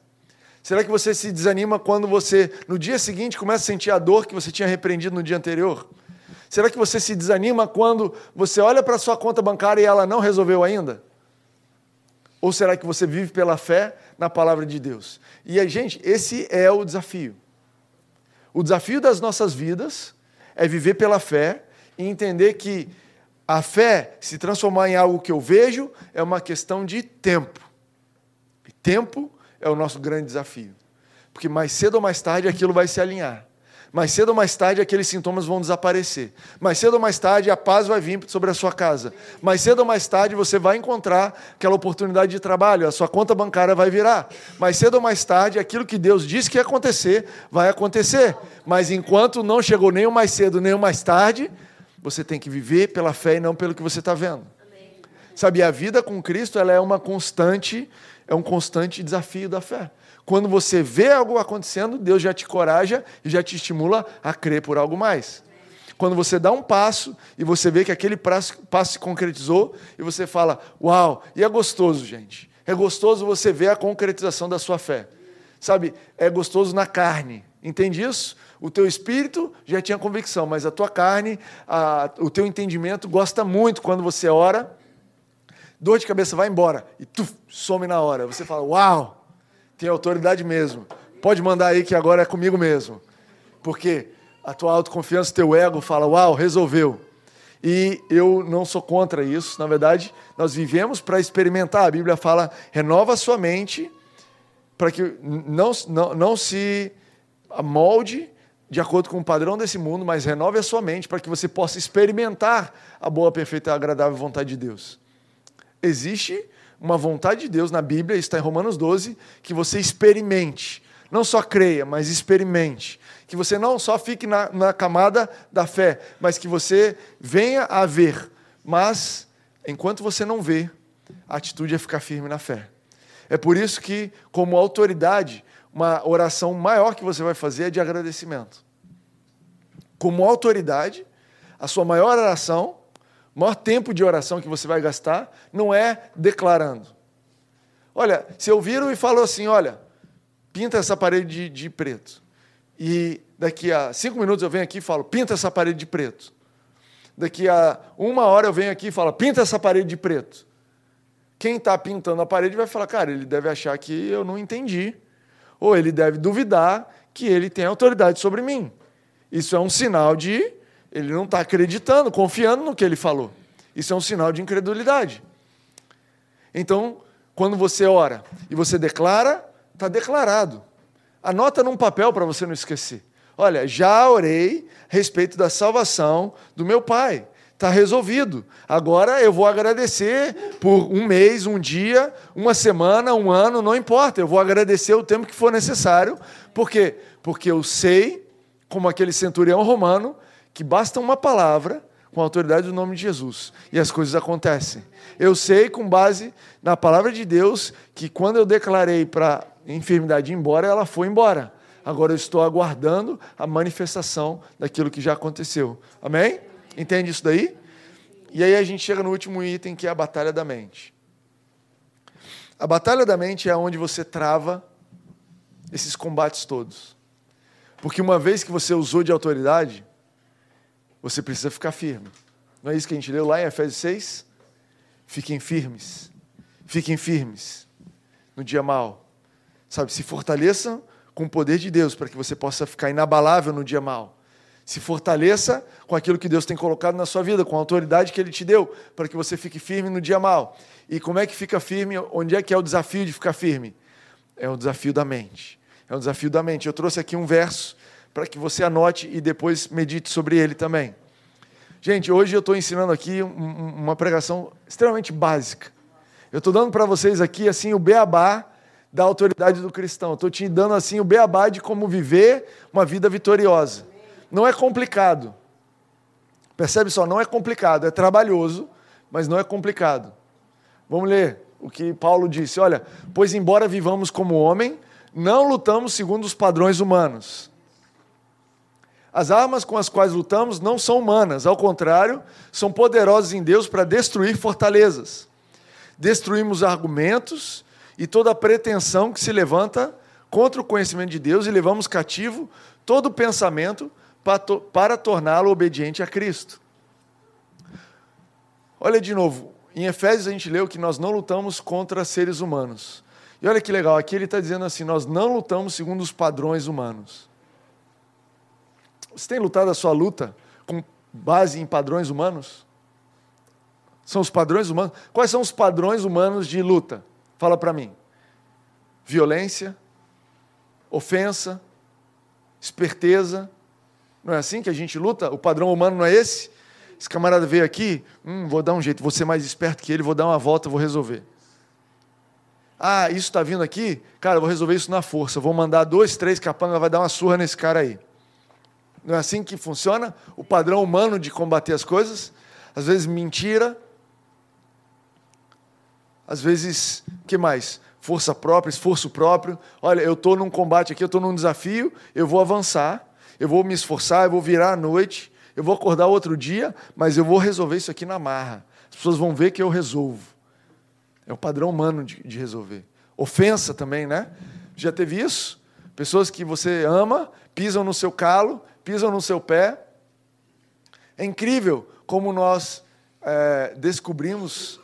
Será que você se desanima quando você, no dia seguinte, começa a sentir a dor que você tinha repreendido no dia anterior? Será que você se desanima quando você olha para a sua conta bancária e ela não resolveu ainda? Ou será que você vive pela fé na palavra de Deus? E aí, gente, esse é o desafio. O desafio das nossas vidas é viver pela fé e entender que a fé se transformar em algo que eu vejo é uma questão de tempo. E tempo é o nosso grande desafio. Porque mais cedo ou mais tarde aquilo vai se alinhar. Mais cedo ou mais tarde, aqueles sintomas vão desaparecer. Mais cedo ou mais tarde, a paz vai vir sobre a sua casa. Mais cedo ou mais tarde, você vai encontrar aquela oportunidade de trabalho, a sua conta bancária vai virar. Mais cedo ou mais tarde, aquilo que Deus disse que ia acontecer, vai acontecer. Mas enquanto não chegou nem o mais cedo, nem o mais tarde, você tem que viver pela fé e não pelo que você está vendo. Sabe, a vida com Cristo ela é uma constante, é um constante desafio da fé. Quando você vê algo acontecendo, Deus já te coraja e já te estimula a crer por algo mais. quando você dá um passo e você vê que aquele passo, se concretizou e você fala, uau, e é gostoso, gente. É gostoso você ver a concretização da sua fé. Sabe, é gostoso na carne. Entende isso? O teu espírito já tinha convicção, mas a tua carne, a, o teu entendimento gosta muito quando você ora. Dor de cabeça vai embora e tu some na hora. Você fala, uau, tem autoridade mesmo. Pode mandar aí que agora é comigo mesmo. Porque a tua autoconfiança, teu ego fala, uau, resolveu. E eu não sou contra isso. Na verdade, nós vivemos para experimentar. A Bíblia fala, renova a sua mente para que não, não, não se molde de acordo com o padrão desse mundo, mas renove a sua mente para que você possa experimentar a boa, perfeita e agradável vontade de Deus. Existe uma vontade de Deus na Bíblia, está em Romanos 12, que você experimente. Não só creia, mas experimente que você não só fique na, na camada da fé, mas que você venha a ver. Mas, enquanto você não vê, a atitude é ficar firme na fé. É por isso que, como autoridade, uma oração maior que você vai fazer é de agradecimento. Como autoridade, a sua maior oração, o maior tempo de oração que você vai gastar, não é declarando. Olha, se eu viro e falo assim, olha, pinta essa parede de, de preto e daqui a cinco minutos eu venho aqui e falo, pinta essa parede de preto. Daqui a uma hora eu venho aqui e falo, pinta essa parede de preto. Quem está pintando a parede vai falar, cara, ele deve achar que eu não entendi. Ou ele deve duvidar que ele tem autoridade sobre mim. Isso é um sinal de ele não está acreditando, confiando no que ele falou. Isso é um sinal de incredulidade. Então, quando você ora e você declara, está declarado. Anota num papel para você não esquecer. Olha, já orei a respeito da salvação do meu pai. Está resolvido. Agora eu vou agradecer por um mês, um dia, uma semana, um ano, não importa. Eu vou agradecer o tempo que for necessário. Por quê? Porque eu sei, como aquele centurião romano, que basta uma palavra com a autoridade do nome de Jesus e as coisas acontecem. Eu sei, com base na palavra de Deus, que quando eu declarei para enfermidade ir embora, ela foi embora. Agora eu estou aguardando a manifestação daquilo que já aconteceu. Amém? Entende isso daí? E aí a gente chega no último item, que é a batalha da mente. A batalha da mente é onde você trava esses combates todos. Porque uma vez que você usou de autoridade, você precisa ficar firme. Não é isso que a gente leu lá em Efésios 6? Fiquem firmes. Fiquem firmes no dia mal. Sabe, se fortaleça com o poder de Deus para que você possa ficar inabalável no dia mal. Se fortaleça com aquilo que Deus tem colocado na sua vida, com a autoridade que Ele te deu, para que você fique firme no dia mal. E como é que fica firme? Onde é que é o desafio de ficar firme? É o desafio da mente. É o desafio da mente. Eu trouxe aqui um verso para que você anote e depois medite sobre ele também. Gente, hoje eu estou ensinando aqui uma pregação extremamente básica. Eu estou dando para vocês aqui assim o beabá da autoridade do cristão. Estou te dando assim o beabá de como viver uma vida vitoriosa. Não é complicado. Percebe só, não é complicado, é trabalhoso, mas não é complicado. Vamos ler o que Paulo disse: olha, pois embora vivamos como homem, não lutamos segundo os padrões humanos. As armas com as quais lutamos não são humanas, ao contrário, são poderosas em Deus para destruir fortalezas. Destruímos argumentos e toda pretensão que se levanta contra o conhecimento de Deus e levamos cativo todo pensamento para, para torná-lo obediente a Cristo. Olha de novo, em Efésios a gente leu que nós não lutamos contra seres humanos. E olha que legal, aqui ele está dizendo assim: nós não lutamos segundo os padrões humanos. Você tem lutado a sua luta com base em padrões humanos? São os padrões humanos? Quais são os padrões humanos de luta? Fala para mim. Violência, ofensa, esperteza. Não é assim que a gente luta? O padrão humano não é esse? Esse camarada veio aqui, hum, vou dar um jeito, vou ser mais esperto que ele, vou dar uma volta, vou resolver. Ah, isso está vindo aqui? Cara, vou resolver isso na força. Vou mandar dois, três capangas, vai dar uma surra nesse cara aí. Não é assim que funciona o padrão humano de combater as coisas? Às vezes mentira, às vezes, que mais? Força própria, esforço próprio. Olha, eu estou num combate aqui, eu estou num desafio, eu vou avançar, eu vou me esforçar, eu vou virar à noite, Eu vou acordar outro dia, mas eu vou resolver isso aqui na marra. As pessoas vão ver que eu resolvo. É o padrão humano de, de resolver. Ofensa também, né? Já teve isso? Pessoas que você ama pisam no seu calo, pisam no seu pé. É incrível como nós é, descobrimos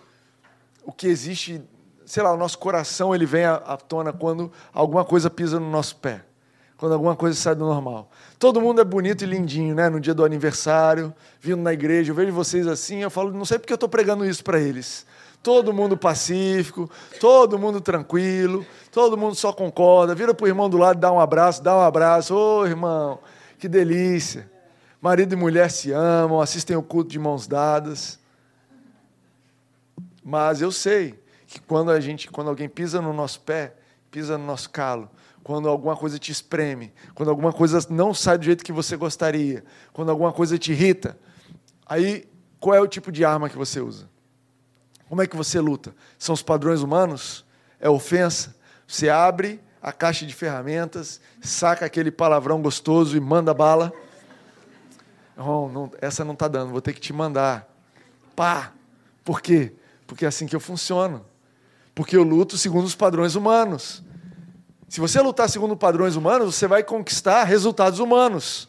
o que existe, sei lá, o nosso coração ele vem à, tona quando alguma coisa pisa no nosso pé, quando alguma coisa sai do normal. Todo mundo é bonito e lindinho, né? No dia do aniversário, vindo na igreja, eu vejo vocês assim, eu falo, não sei porque eu estou pregando isso para eles todo mundo pacífico, todo mundo tranquilo, todo mundo só concorda. Vira para o irmão do lado, dá um abraço, dá um abraço. Ô irmão, que delícia. Marido e mulher se amam, assistem o culto de mãos dadas. Mas eu sei que quando a gente, quando alguém pisa no nosso pé, pisa no nosso calo, quando alguma coisa te espreme, quando alguma coisa não sai do jeito que você gostaria, quando alguma coisa te irrita, aí qual é o tipo de arma que você usa? Como é que você luta? São os padrões humanos? É ofensa? Você abre a caixa de ferramentas, saca aquele palavrão gostoso e manda bala. Oh, não, essa não está dando, vou ter que te mandar. Pá! Por quê? Porque é assim que eu funciono. Porque eu luto segundo os padrões humanos. Se você lutar segundo padrões humanos, você vai conquistar resultados humanos.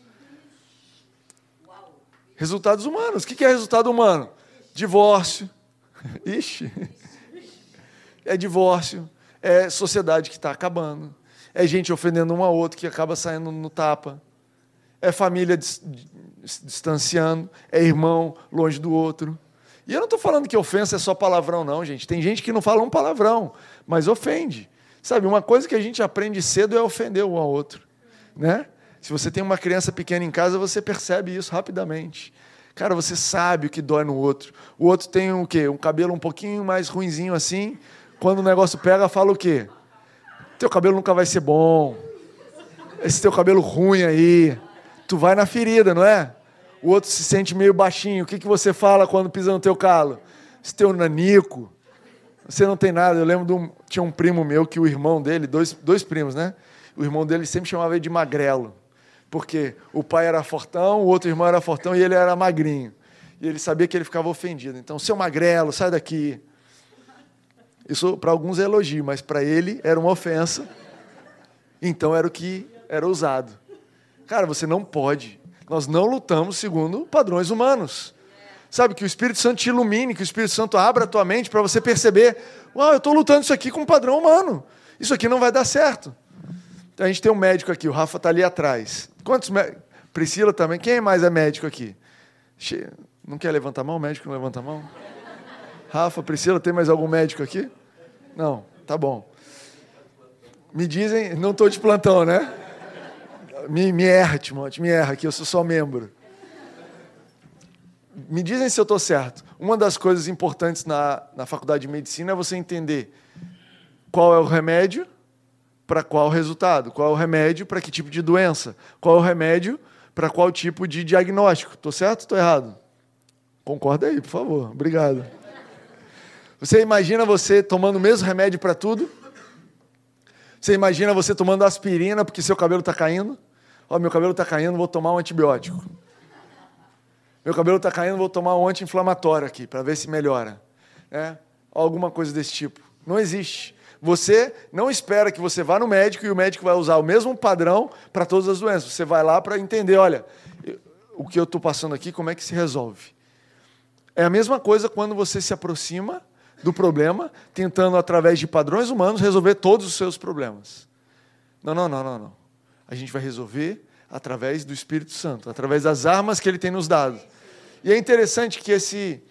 Resultados humanos. O que é resultado humano? Divórcio, Ixi. É divórcio, é sociedade que está acabando, é gente ofendendo um ao outro que acaba saindo no tapa, é família distanciando, é irmão longe do outro. E eu não estou falando que ofensa é só palavrão, não, gente. Tem gente que não fala um palavrão, mas ofende. Sabe, uma coisa que a gente aprende cedo é ofender um ao outro. Né? Se você tem uma criança pequena em casa, você percebe isso rapidamente. Cara, você sabe o que dói no outro. O outro tem o quê? Um cabelo um pouquinho mais ruinzinho assim. Quando o negócio pega, fala o quê? Teu cabelo nunca vai ser bom. Esse teu cabelo ruim aí. Tu vai na ferida, não é? O outro se sente meio baixinho. O que, que você fala quando pisa no teu calo? Esse teu nanico. Você não tem nada. Eu lembro de um, tinha um primo meu que o irmão dele, dois, dois primos, né? O irmão dele sempre chamava ele de magrelo. Porque o pai era fortão, o outro irmão era fortão e ele era magrinho. E ele sabia que ele ficava ofendido. Então, seu magrelo, sai daqui. Isso para alguns é elogio, mas para ele era uma ofensa. Então era o que era usado. Cara, você não pode. Nós não lutamos segundo padrões humanos. Sabe, que o Espírito Santo te ilumine, que o Espírito Santo abra a tua mente para você perceber: Uau, eu estou lutando isso aqui com um padrão humano. Isso aqui não vai dar certo. Então, a gente tem um médico aqui, o Rafa está ali atrás. Quantos médicos? Priscila também. Quem mais é médico aqui? Não quer levantar a mão? O médico não levanta a mão? Rafa, Priscila, tem mais algum médico aqui? Não, tá bom. Me dizem, não estou de plantão, né? Me, me erra, Timóteo, me erra, que eu sou só membro. Me dizem se eu estou certo. Uma das coisas importantes na, na faculdade de medicina é você entender qual é o remédio para qual resultado? Qual é o remédio para que tipo de doença? Qual é o remédio para qual tipo de diagnóstico? Estou certo ou estou errado? Concorda aí, por favor. Obrigado. Você imagina você tomando o mesmo remédio para tudo? Você imagina você tomando aspirina porque seu cabelo está caindo? Ó, meu cabelo está caindo, vou tomar um antibiótico. Meu cabelo está caindo, vou tomar um anti-inflamatório aqui para ver se melhora. É? Alguma coisa desse tipo. Não existe. Você não espera que você vá no médico e o médico vai usar o mesmo padrão para todas as doenças. Você vai lá para entender, olha, o que eu estou passando aqui, como é que se resolve. É a mesma coisa quando você se aproxima do problema, tentando, através de padrões humanos, resolver todos os seus problemas. Não, não, não, não, não. A gente vai resolver através do Espírito Santo, através das armas que ele tem nos dado. E é interessante que esse.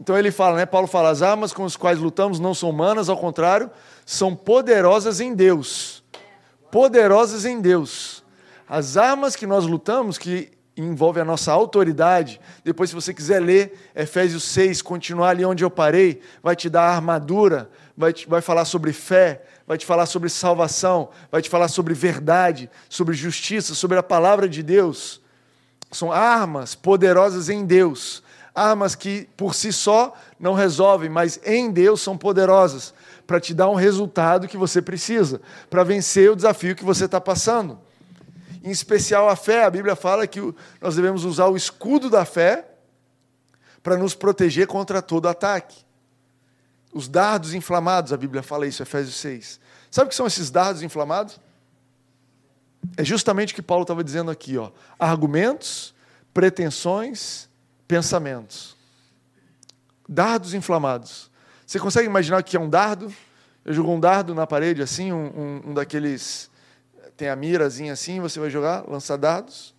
Então ele fala, né? Paulo fala, as armas com as quais lutamos não são humanas, ao contrário, são poderosas em Deus. Poderosas em Deus. As armas que nós lutamos, que envolve a nossa autoridade. Depois, se você quiser ler Efésios 6, continuar ali onde eu parei, vai te dar armadura, vai, te, vai falar sobre fé, vai te falar sobre salvação, vai te falar sobre verdade, sobre justiça, sobre a palavra de Deus. São armas poderosas em Deus. Armas que por si só não resolvem, mas em Deus são poderosas para te dar um resultado que você precisa, para vencer o desafio que você está passando. Em especial a fé, a Bíblia fala que nós devemos usar o escudo da fé para nos proteger contra todo ataque. Os dardos inflamados, a Bíblia fala isso, Efésios 6. Sabe o que são esses dardos inflamados? É justamente o que Paulo estava dizendo aqui, ó. Argumentos, pretensões, pensamentos. Dardos inflamados. Você consegue imaginar o que é um dardo? Eu jogo um dardo na parede assim, um, um, um daqueles. Tem a mirazinha assim, você vai jogar, lançar dardos.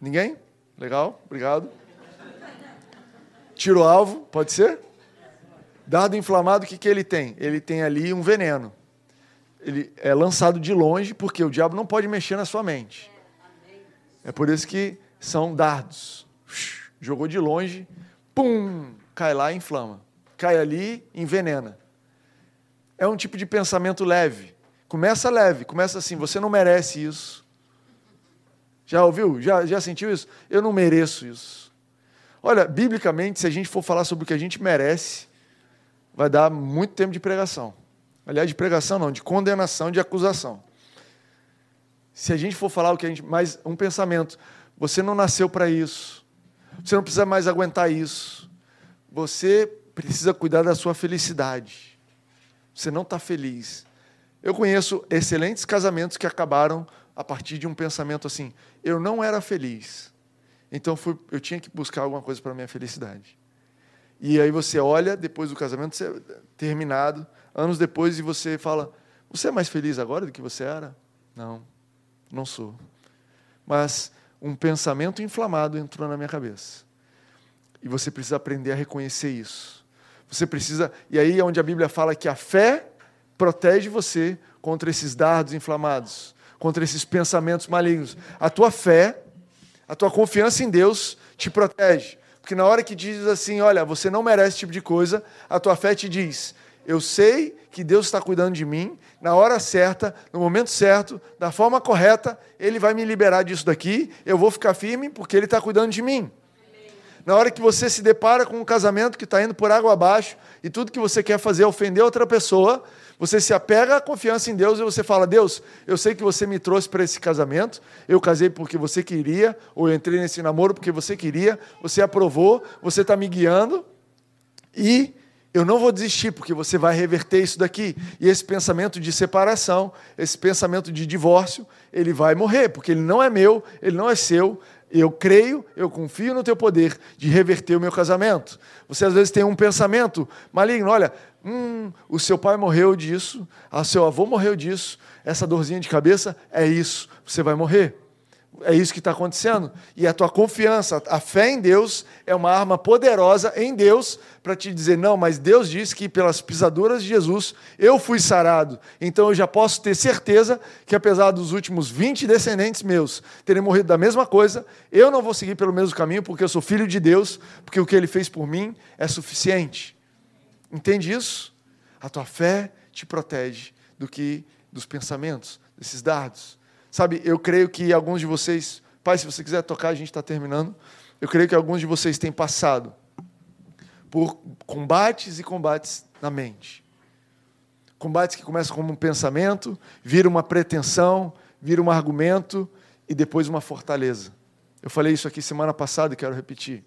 Ninguém? Legal, obrigado. Tiro alvo, pode ser? Dardo inflamado, o que, que ele tem? Ele tem ali um veneno. Ele é lançado de longe, porque o diabo não pode mexer na sua mente. É por isso que são dardos. Jogou de longe, pum, cai lá e inflama. Cai ali, envenena. É um tipo de pensamento leve. Começa leve, começa assim, você não merece isso. Já ouviu? Já, já sentiu isso? Eu não mereço isso. Olha, biblicamente, se a gente for falar sobre o que a gente merece, vai dar muito tempo de pregação. Aliás, de pregação não, de condenação, de acusação. Se a gente for falar o que a gente. Mas um pensamento. Você não nasceu para isso. Você não precisa mais aguentar isso. Você precisa cuidar da sua felicidade. Você não está feliz. Eu conheço excelentes casamentos que acabaram a partir de um pensamento assim: eu não era feliz. Então fui, eu tinha que buscar alguma coisa para minha felicidade. E aí você olha, depois do casamento terminado, anos depois, e você fala: Você é mais feliz agora do que você era? Não, não sou. Mas um pensamento inflamado entrou na minha cabeça. E você precisa aprender a reconhecer isso. Você precisa. E aí é onde a Bíblia fala que a fé protege você contra esses dardos inflamados, contra esses pensamentos malignos. A tua fé a tua confiança em Deus te protege. Porque na hora que diz assim, olha, você não merece esse tipo de coisa, a tua fé te diz, eu sei que Deus está cuidando de mim, na hora certa, no momento certo, da forma correta, Ele vai me liberar disso daqui, eu vou ficar firme porque Ele está cuidando de mim. Na hora que você se depara com um casamento que está indo por água abaixo e tudo que você quer fazer é ofender outra pessoa, você se apega à confiança em Deus e você fala: Deus, eu sei que você me trouxe para esse casamento, eu casei porque você queria, ou eu entrei nesse namoro porque você queria, você aprovou, você está me guiando e eu não vou desistir, porque você vai reverter isso daqui. E esse pensamento de separação, esse pensamento de divórcio, ele vai morrer, porque ele não é meu, ele não é seu, eu creio, eu confio no teu poder de reverter o meu casamento. Você às vezes tem um pensamento maligno, olha, hum, o seu pai morreu disso, o seu avô morreu disso, essa dorzinha de cabeça é isso, você vai morrer. É isso que está acontecendo. E a tua confiança, a fé em Deus, é uma arma poderosa em Deus para te dizer: não, mas Deus disse que pelas pisaduras de Jesus eu fui sarado. Então eu já posso ter certeza que, apesar dos últimos 20 descendentes meus terem morrido da mesma coisa, eu não vou seguir pelo mesmo caminho porque eu sou filho de Deus, porque o que ele fez por mim é suficiente. Entende isso? A tua fé te protege do que dos pensamentos, desses dardos. Sabe, eu creio que alguns de vocês, pai, se você quiser tocar, a gente está terminando. Eu creio que alguns de vocês têm passado por combates e combates na mente. Combates que começam como um pensamento, vira uma pretensão, vira um argumento e depois uma fortaleza. Eu falei isso aqui semana passada e quero repetir.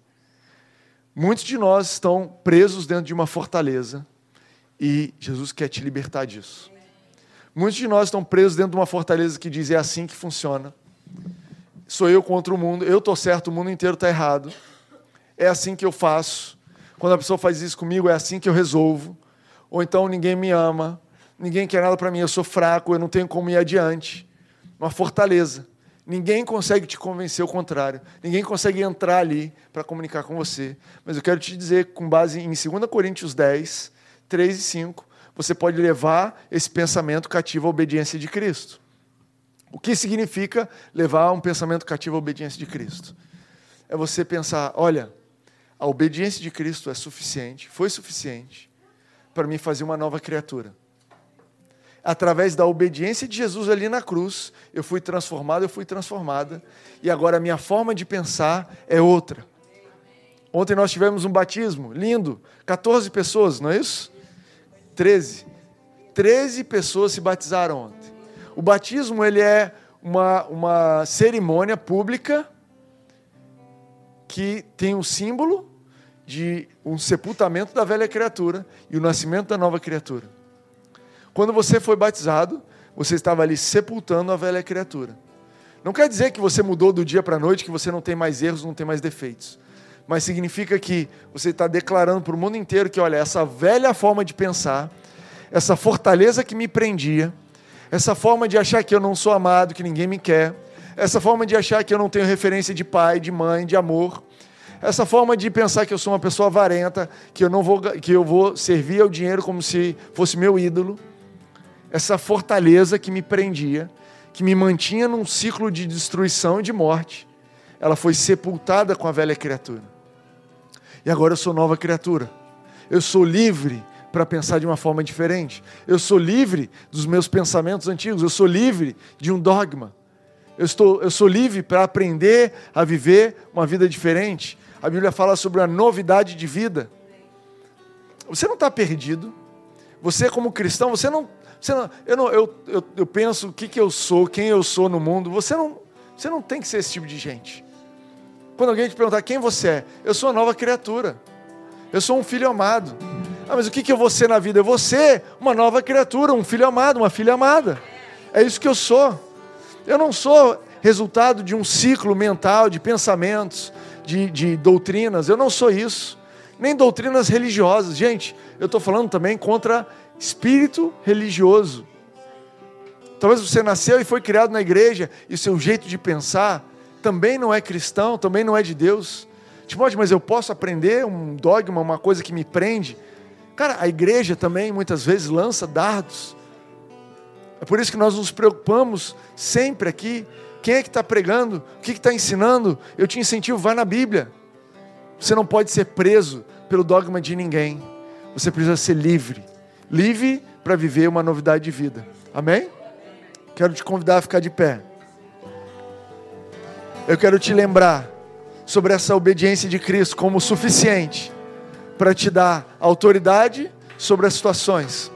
Muitos de nós estão presos dentro de uma fortaleza e Jesus quer te libertar disso. Muitos de nós estão presos dentro de uma fortaleza que diz é assim que funciona. Sou eu contra o mundo, eu estou certo, o mundo inteiro está errado. É assim que eu faço. Quando a pessoa faz isso comigo, é assim que eu resolvo. Ou então ninguém me ama, ninguém quer nada para mim, eu sou fraco, eu não tenho como ir adiante. Uma fortaleza. Ninguém consegue te convencer o contrário. Ninguém consegue entrar ali para comunicar com você. Mas eu quero te dizer, com base em 2 Coríntios 10, 3 e 5, você pode levar esse pensamento cativo à obediência de Cristo. O que significa levar um pensamento cativo à obediência de Cristo? É você pensar: olha, a obediência de Cristo é suficiente, foi suficiente para me fazer uma nova criatura. Através da obediência de Jesus ali na cruz, eu fui transformado, eu fui transformada, e agora a minha forma de pensar é outra. Ontem nós tivemos um batismo lindo, 14 pessoas, não é isso? 13. 13 pessoas se batizaram ontem. O batismo ele é uma, uma cerimônia pública que tem o um símbolo de um sepultamento da velha criatura e o nascimento da nova criatura. Quando você foi batizado, você estava ali sepultando a velha criatura. Não quer dizer que você mudou do dia para a noite, que você não tem mais erros, não tem mais defeitos. Mas significa que você está declarando para o mundo inteiro que, olha, essa velha forma de pensar, essa fortaleza que me prendia, essa forma de achar que eu não sou amado, que ninguém me quer, essa forma de achar que eu não tenho referência de pai, de mãe, de amor, essa forma de pensar que eu sou uma pessoa avarenta, que eu não vou que eu vou servir ao dinheiro como se fosse meu ídolo, essa fortaleza que me prendia, que me mantinha num ciclo de destruição e de morte, ela foi sepultada com a velha criatura. E agora eu sou nova criatura. Eu sou livre para pensar de uma forma diferente. Eu sou livre dos meus pensamentos antigos. Eu sou livre de um dogma. Eu, estou, eu sou livre para aprender a viver uma vida diferente. A Bíblia fala sobre a novidade de vida. Você não está perdido. Você, como cristão, você não. Não eu, não eu, eu, eu penso o que, que eu sou, quem eu sou no mundo. Você não, você não tem que ser esse tipo de gente. Quando alguém te perguntar quem você é, eu sou uma nova criatura. Eu sou um filho amado. Ah, mas o que, que eu vou ser na vida? Eu vou ser uma nova criatura, um filho amado, uma filha amada. É isso que eu sou. Eu não sou resultado de um ciclo mental de pensamentos, de, de doutrinas. Eu não sou isso. Nem doutrinas religiosas. Gente, eu estou falando também contra espírito religioso. Talvez você nasceu e foi criado na igreja e o seu jeito de pensar também não é cristão, também não é de Deus. Timóteo, mas eu posso aprender um dogma, uma coisa que me prende? Cara, a igreja também muitas vezes lança dardos. É por isso que nós nos preocupamos sempre aqui. Quem é que está pregando? O que está ensinando? Eu te incentivo, vá na Bíblia. Você não pode ser preso pelo dogma de ninguém. Você precisa ser livre. Livre para viver uma novidade de vida. Amém? Quero te convidar a ficar de pé. Eu quero te lembrar sobre essa obediência de Cristo como suficiente para te dar autoridade sobre as situações.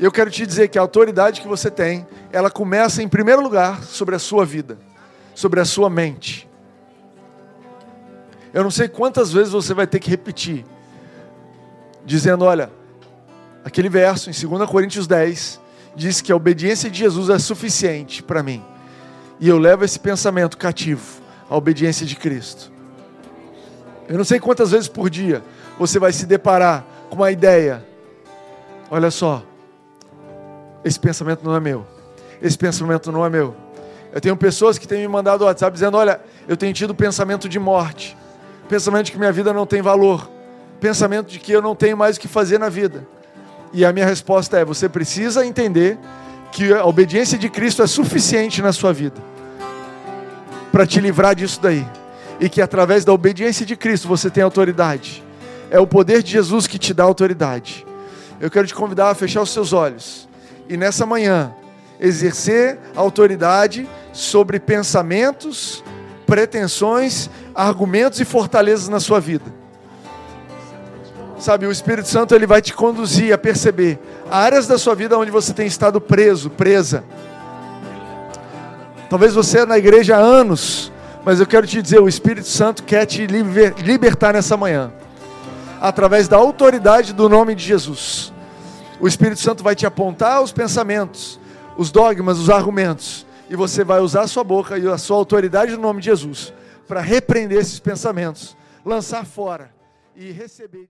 Eu quero te dizer que a autoridade que você tem, ela começa em primeiro lugar sobre a sua vida, sobre a sua mente. Eu não sei quantas vezes você vai ter que repetir, dizendo: olha, aquele verso em 2 Coríntios 10 diz que a obediência de Jesus é suficiente para mim. E eu levo esse pensamento cativo à obediência de Cristo. Eu não sei quantas vezes por dia você vai se deparar com uma ideia. Olha só, esse pensamento não é meu. Esse pensamento não é meu. Eu tenho pessoas que têm me mandado WhatsApp dizendo: Olha, eu tenho tido pensamento de morte, pensamento de que minha vida não tem valor, pensamento de que eu não tenho mais o que fazer na vida. E a minha resposta é: Você precisa entender que a obediência de Cristo é suficiente na sua vida para te livrar disso daí e que através da obediência de Cristo você tem autoridade. É o poder de Jesus que te dá autoridade. Eu quero te convidar a fechar os seus olhos e nessa manhã exercer autoridade sobre pensamentos, pretensões, argumentos e fortalezas na sua vida. Sabe, o Espírito Santo ele vai te conduzir a perceber áreas da sua vida onde você tem estado preso, presa. Talvez você é na igreja há anos, mas eu quero te dizer, o Espírito Santo quer te libertar nessa manhã, através da autoridade do nome de Jesus. O Espírito Santo vai te apontar os pensamentos, os dogmas, os argumentos, e você vai usar a sua boca e a sua autoridade no nome de Jesus para repreender esses pensamentos, lançar fora e receber.